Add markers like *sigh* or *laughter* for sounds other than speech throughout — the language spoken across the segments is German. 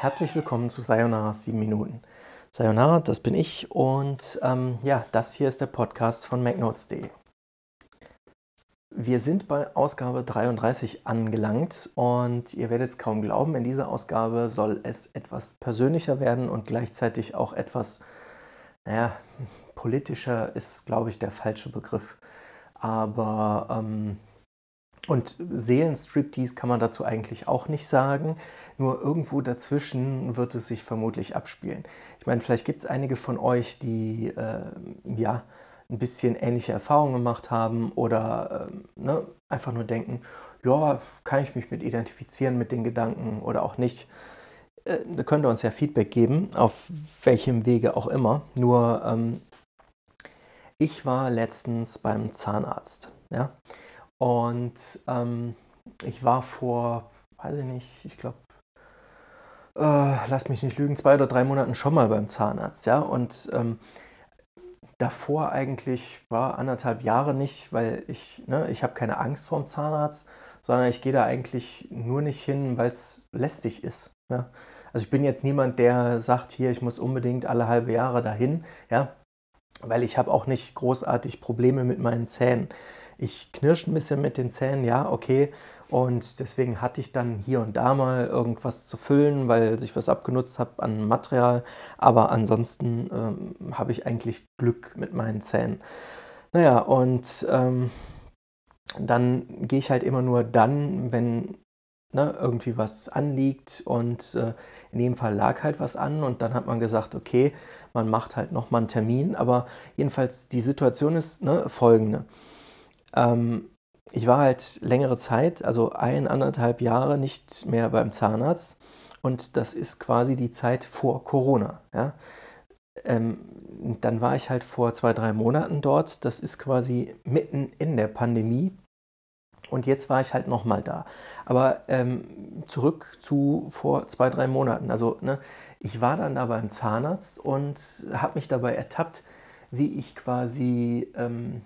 Herzlich willkommen zu Sayonara 7 Minuten. Sayonara, das bin ich und ähm, ja, das hier ist der Podcast von MacNotes.de. Wir sind bei Ausgabe 33 angelangt und ihr werdet es kaum glauben, in dieser Ausgabe soll es etwas persönlicher werden und gleichzeitig auch etwas, naja, politischer ist, glaube ich, der falsche Begriff. Aber ähm, und Seelenstriptease kann man dazu eigentlich auch nicht sagen. Nur irgendwo dazwischen wird es sich vermutlich abspielen. Ich meine, vielleicht gibt es einige von euch, die äh, ja ein bisschen ähnliche Erfahrungen gemacht haben oder äh, ne, einfach nur denken, ja, kann ich mich mit identifizieren mit den Gedanken oder auch nicht. Äh, da könnt ihr uns ja Feedback geben, auf welchem Wege auch immer. Nur ähm, ich war letztens beim Zahnarzt. Ja? Und ähm, ich war vor, weiß ich nicht, ich glaube, äh, lass mich nicht lügen, zwei oder drei Monaten schon mal beim Zahnarzt, ja. Und ähm, davor eigentlich war anderthalb Jahre nicht, weil ich, ne, ich habe keine Angst vorm Zahnarzt, sondern ich gehe da eigentlich nur nicht hin, weil es lästig ist. Ja. Also ich bin jetzt niemand, der sagt, hier, ich muss unbedingt alle halbe Jahre dahin, ja, weil ich habe auch nicht großartig Probleme mit meinen Zähnen. Ich knirsche ein bisschen mit den Zähnen, ja, okay. Und deswegen hatte ich dann hier und da mal irgendwas zu füllen, weil sich was abgenutzt habe an Material. Aber ansonsten ähm, habe ich eigentlich Glück mit meinen Zähnen. Naja, und ähm, dann gehe ich halt immer nur dann, wenn ne, irgendwie was anliegt. Und äh, in dem Fall lag halt was an. Und dann hat man gesagt, okay, man macht halt nochmal einen Termin. Aber jedenfalls, die Situation ist ne, folgende. Ähm, ich war halt längere Zeit, also ein, anderthalb Jahre nicht mehr beim Zahnarzt. Und das ist quasi die Zeit vor Corona. Ja? Ähm, dann war ich halt vor zwei, drei Monaten dort. Das ist quasi mitten in der Pandemie. Und jetzt war ich halt nochmal da. Aber ähm, zurück zu vor zwei, drei Monaten. Also ne, ich war dann da beim Zahnarzt und habe mich dabei ertappt, wie ich quasi ähm,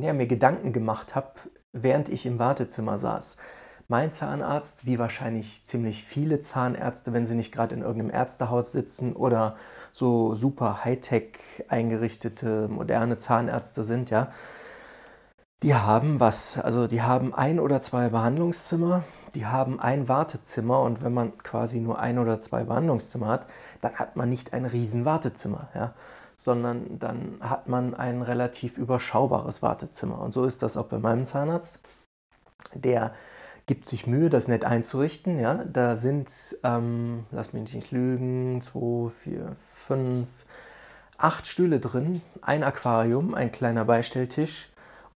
ja, mir Gedanken gemacht habe, während ich im Wartezimmer saß. Mein Zahnarzt, wie wahrscheinlich ziemlich viele Zahnärzte, wenn sie nicht gerade in irgendeinem Ärztehaus sitzen oder so super Hightech eingerichtete, moderne Zahnärzte sind, ja, die haben was. Also die haben ein oder zwei Behandlungszimmer, die haben ein Wartezimmer und wenn man quasi nur ein oder zwei Behandlungszimmer hat, dann hat man nicht ein riesen Wartezimmer. Ja sondern dann hat man ein relativ überschaubares Wartezimmer. Und so ist das auch bei meinem Zahnarzt. Der gibt sich Mühe, das nett einzurichten. Ja? Da sind, ähm, lass mich nicht lügen, zwei, vier, fünf, acht Stühle drin, ein Aquarium, ein kleiner Beistelltisch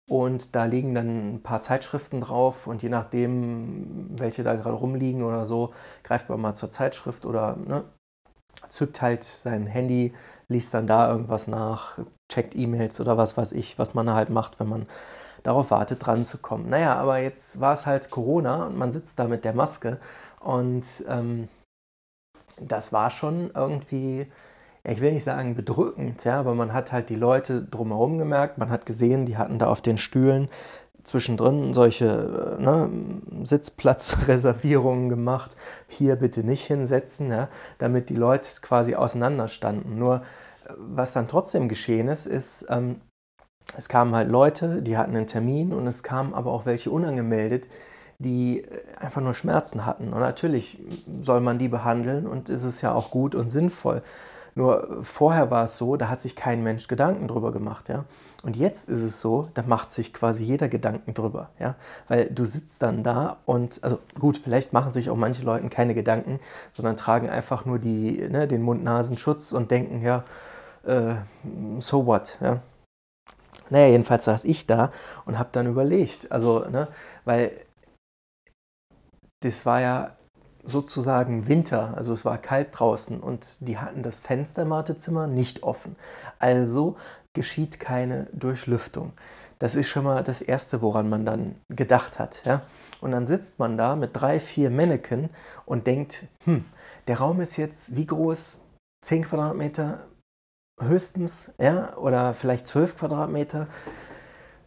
und da liegen dann ein paar Zeitschriften drauf und je nachdem, welche da gerade rumliegen oder so, greift man mal zur Zeitschrift oder ne, zückt halt sein Handy, liest dann da irgendwas nach, checkt E-Mails oder was weiß ich, was man halt macht, wenn man darauf wartet, dran zu kommen. Naja, aber jetzt war es halt Corona und man sitzt da mit der Maske und ähm, das war schon irgendwie, ich will nicht sagen bedrückend, ja, aber man hat halt die Leute drumherum gemerkt, man hat gesehen, die hatten da auf den Stühlen zwischendrin solche ne, Sitzplatzreservierungen gemacht, hier bitte nicht hinsetzen, ja, damit die Leute quasi auseinander standen. Nur was dann trotzdem geschehen ist, ist, ähm, es kamen halt Leute, die hatten einen Termin und es kamen aber auch welche unangemeldet, die äh, einfach nur Schmerzen hatten. Und natürlich soll man die behandeln und ist es ja auch gut und sinnvoll. Nur vorher war es so, da hat sich kein Mensch Gedanken drüber gemacht, ja. Und jetzt ist es so, da macht sich quasi jeder Gedanken drüber, ja. Weil du sitzt dann da und, also gut, vielleicht machen sich auch manche Leute keine Gedanken, sondern tragen einfach nur die, ne, den Mund-Nasen-Schutz und denken, ja, äh, so what, ja. Naja, jedenfalls saß ich da und habe dann überlegt, also, ne, weil das war ja sozusagen Winter, also es war kalt draußen und die hatten das Fenster im Wartezimmer nicht offen. Also geschieht keine Durchlüftung. Das ist schon mal das Erste, woran man dann gedacht hat. Ja? Und dann sitzt man da mit drei, vier Mannequin und denkt, hm, der Raum ist jetzt wie groß? 10 Quadratmeter höchstens, ja, oder vielleicht 12 Quadratmeter.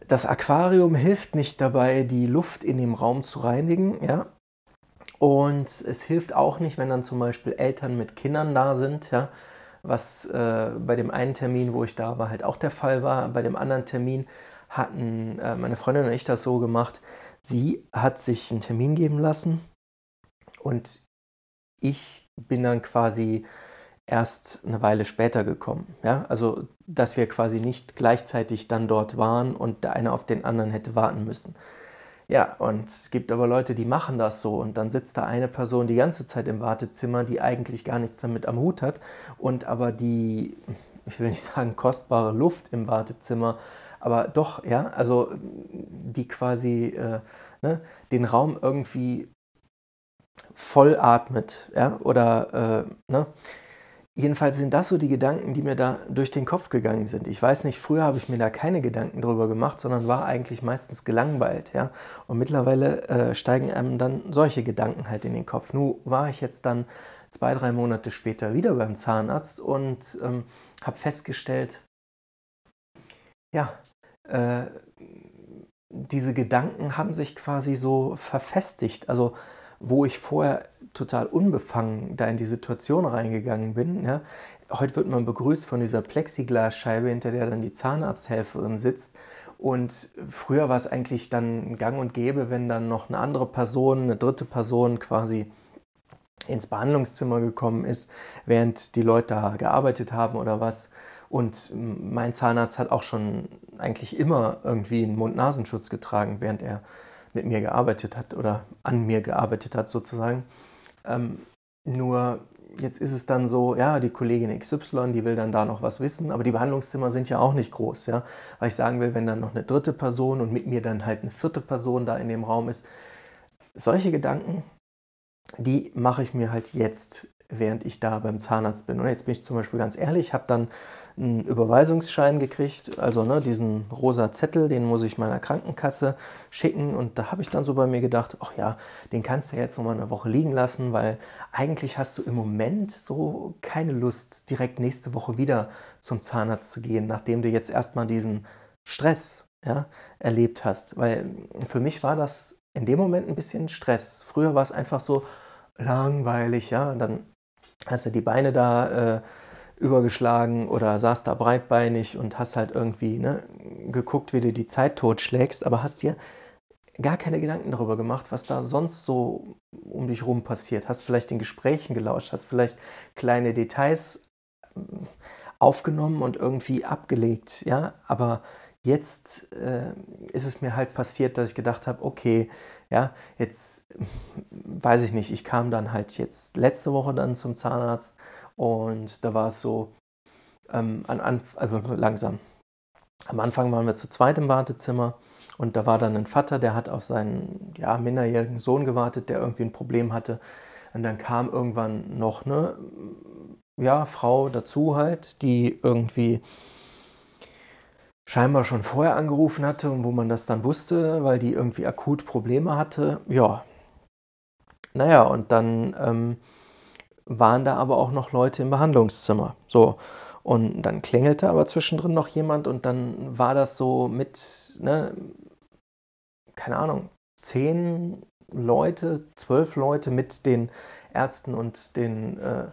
Das Aquarium hilft nicht dabei, die Luft in dem Raum zu reinigen, ja, Und es hilft auch nicht, wenn dann zum Beispiel Eltern mit Kindern da sind, ja, was äh, bei dem einen Termin, wo ich da war, halt auch der Fall war. Bei dem anderen Termin hatten äh, meine Freundin und ich das so gemacht. Sie hat sich einen Termin geben lassen und ich bin dann quasi erst eine Weile später gekommen. Ja? Also, dass wir quasi nicht gleichzeitig dann dort waren und der eine auf den anderen hätte warten müssen. Ja, und es gibt aber Leute, die machen das so. Und dann sitzt da eine Person die ganze Zeit im Wartezimmer, die eigentlich gar nichts damit am Hut hat und aber die, *laughs* ich will nicht sagen kostbare Luft im Wartezimmer, aber doch, ja, also die quasi äh, ne, den Raum irgendwie voll atmet, ja, oder äh, ne, Jedenfalls sind das so die Gedanken, die mir da durch den Kopf gegangen sind. Ich weiß nicht, früher habe ich mir da keine Gedanken drüber gemacht, sondern war eigentlich meistens gelangweilt. Ja? Und mittlerweile äh, steigen einem dann solche Gedanken halt in den Kopf. Nun war ich jetzt dann zwei, drei Monate später wieder beim Zahnarzt und ähm, habe festgestellt, ja, äh, diese Gedanken haben sich quasi so verfestigt. Also wo ich vorher total unbefangen da in die Situation reingegangen bin. Ja. Heute wird man begrüßt von dieser Plexiglasscheibe, hinter der dann die Zahnarzthelferin sitzt. Und früher war es eigentlich dann gang und gäbe, wenn dann noch eine andere Person, eine dritte Person quasi ins Behandlungszimmer gekommen ist, während die Leute da gearbeitet haben oder was. Und mein Zahnarzt hat auch schon eigentlich immer irgendwie einen Mund-Nasenschutz getragen, während er mit mir gearbeitet hat oder an mir gearbeitet hat sozusagen. Ähm, nur jetzt ist es dann so, ja, die Kollegin XY, die will dann da noch was wissen, aber die Behandlungszimmer sind ja auch nicht groß, ja. Weil ich sagen will, wenn dann noch eine dritte Person und mit mir dann halt eine vierte Person da in dem Raum ist, solche Gedanken, die mache ich mir halt jetzt, während ich da beim Zahnarzt bin. Und jetzt bin ich zum Beispiel ganz ehrlich, habe dann einen Überweisungsschein gekriegt, also ne, diesen rosa Zettel, den muss ich meiner Krankenkasse schicken. Und da habe ich dann so bei mir gedacht, ach ja, den kannst du jetzt noch mal eine Woche liegen lassen, weil eigentlich hast du im Moment so keine Lust, direkt nächste Woche wieder zum Zahnarzt zu gehen, nachdem du jetzt erstmal diesen Stress ja, erlebt hast. Weil für mich war das in dem Moment ein bisschen Stress. Früher war es einfach so langweilig, ja, dann hast du die Beine da. Äh, übergeschlagen oder saß da breitbeinig und hast halt irgendwie ne, geguckt, wie du die Zeit totschlägst, aber hast dir gar keine Gedanken darüber gemacht, was da sonst so um dich rum passiert. Hast vielleicht den Gesprächen gelauscht, hast vielleicht kleine Details ähm, aufgenommen und irgendwie abgelegt, ja, aber jetzt äh, ist es mir halt passiert, dass ich gedacht habe, okay, ja, jetzt weiß ich nicht, ich kam dann halt jetzt letzte Woche dann zum Zahnarzt und da war es so, ähm, an, an, also langsam. Am Anfang waren wir zu zweit im Wartezimmer und da war dann ein Vater, der hat auf seinen ja, minderjährigen Sohn gewartet, der irgendwie ein Problem hatte. Und dann kam irgendwann noch eine ja, Frau dazu halt, die irgendwie scheinbar schon vorher angerufen hatte und wo man das dann wusste, weil die irgendwie akut Probleme hatte. Ja. Naja, und dann ähm, waren da aber auch noch Leute im Behandlungszimmer. So. Und dann klingelte aber zwischendrin noch jemand und dann war das so mit, ne, keine Ahnung, zehn Leute, zwölf Leute mit den Ärzten und den äh,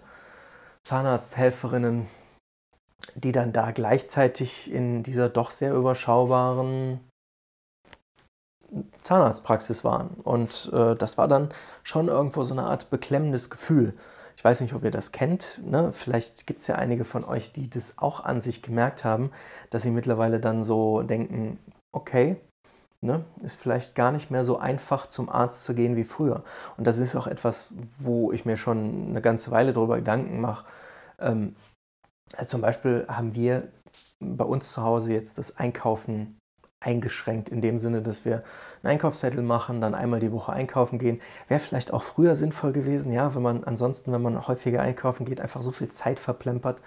Zahnarzthelferinnen, die dann da gleichzeitig in dieser doch sehr überschaubaren Zahnarztpraxis waren. Und äh, das war dann schon irgendwo so eine Art beklemmendes Gefühl. Ich weiß nicht, ob ihr das kennt. Ne? Vielleicht gibt es ja einige von euch, die das auch an sich gemerkt haben, dass sie mittlerweile dann so denken, okay, ne, ist vielleicht gar nicht mehr so einfach zum Arzt zu gehen wie früher. Und das ist auch etwas, wo ich mir schon eine ganze Weile darüber Gedanken mache. Ähm, zum Beispiel haben wir bei uns zu Hause jetzt das Einkaufen eingeschränkt in dem Sinne, dass wir einen Einkaufszettel machen, dann einmal die Woche einkaufen gehen. Wäre vielleicht auch früher sinnvoll gewesen, ja, wenn man ansonsten, wenn man häufiger einkaufen geht, einfach so viel Zeit verplempert.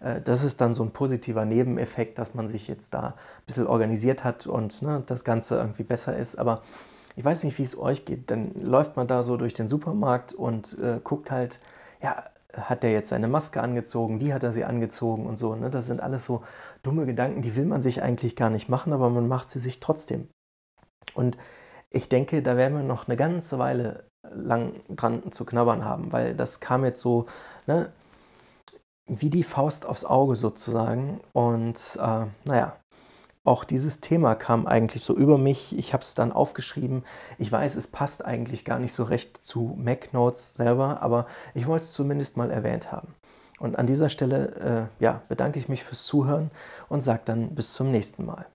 Äh, das ist dann so ein positiver Nebeneffekt, dass man sich jetzt da ein bisschen organisiert hat und ne, das Ganze irgendwie besser ist. Aber ich weiß nicht, wie es euch geht. Dann läuft man da so durch den Supermarkt und äh, guckt halt, ja, hat der jetzt seine Maske angezogen, wie hat er sie angezogen und so. Ne? Das sind alles so dumme Gedanken, die will man sich eigentlich gar nicht machen, aber man macht sie sich trotzdem. Und ich denke, da werden wir noch eine ganze Weile lang dran zu knabbern haben, weil das kam jetzt so, ne, wie die Faust aufs Auge sozusagen. Und äh, naja, auch dieses Thema kam eigentlich so über mich. Ich habe es dann aufgeschrieben. Ich weiß, es passt eigentlich gar nicht so recht zu MacNotes selber, aber ich wollte es zumindest mal erwähnt haben. Und an dieser Stelle äh, ja, bedanke ich mich fürs Zuhören und sage dann bis zum nächsten Mal.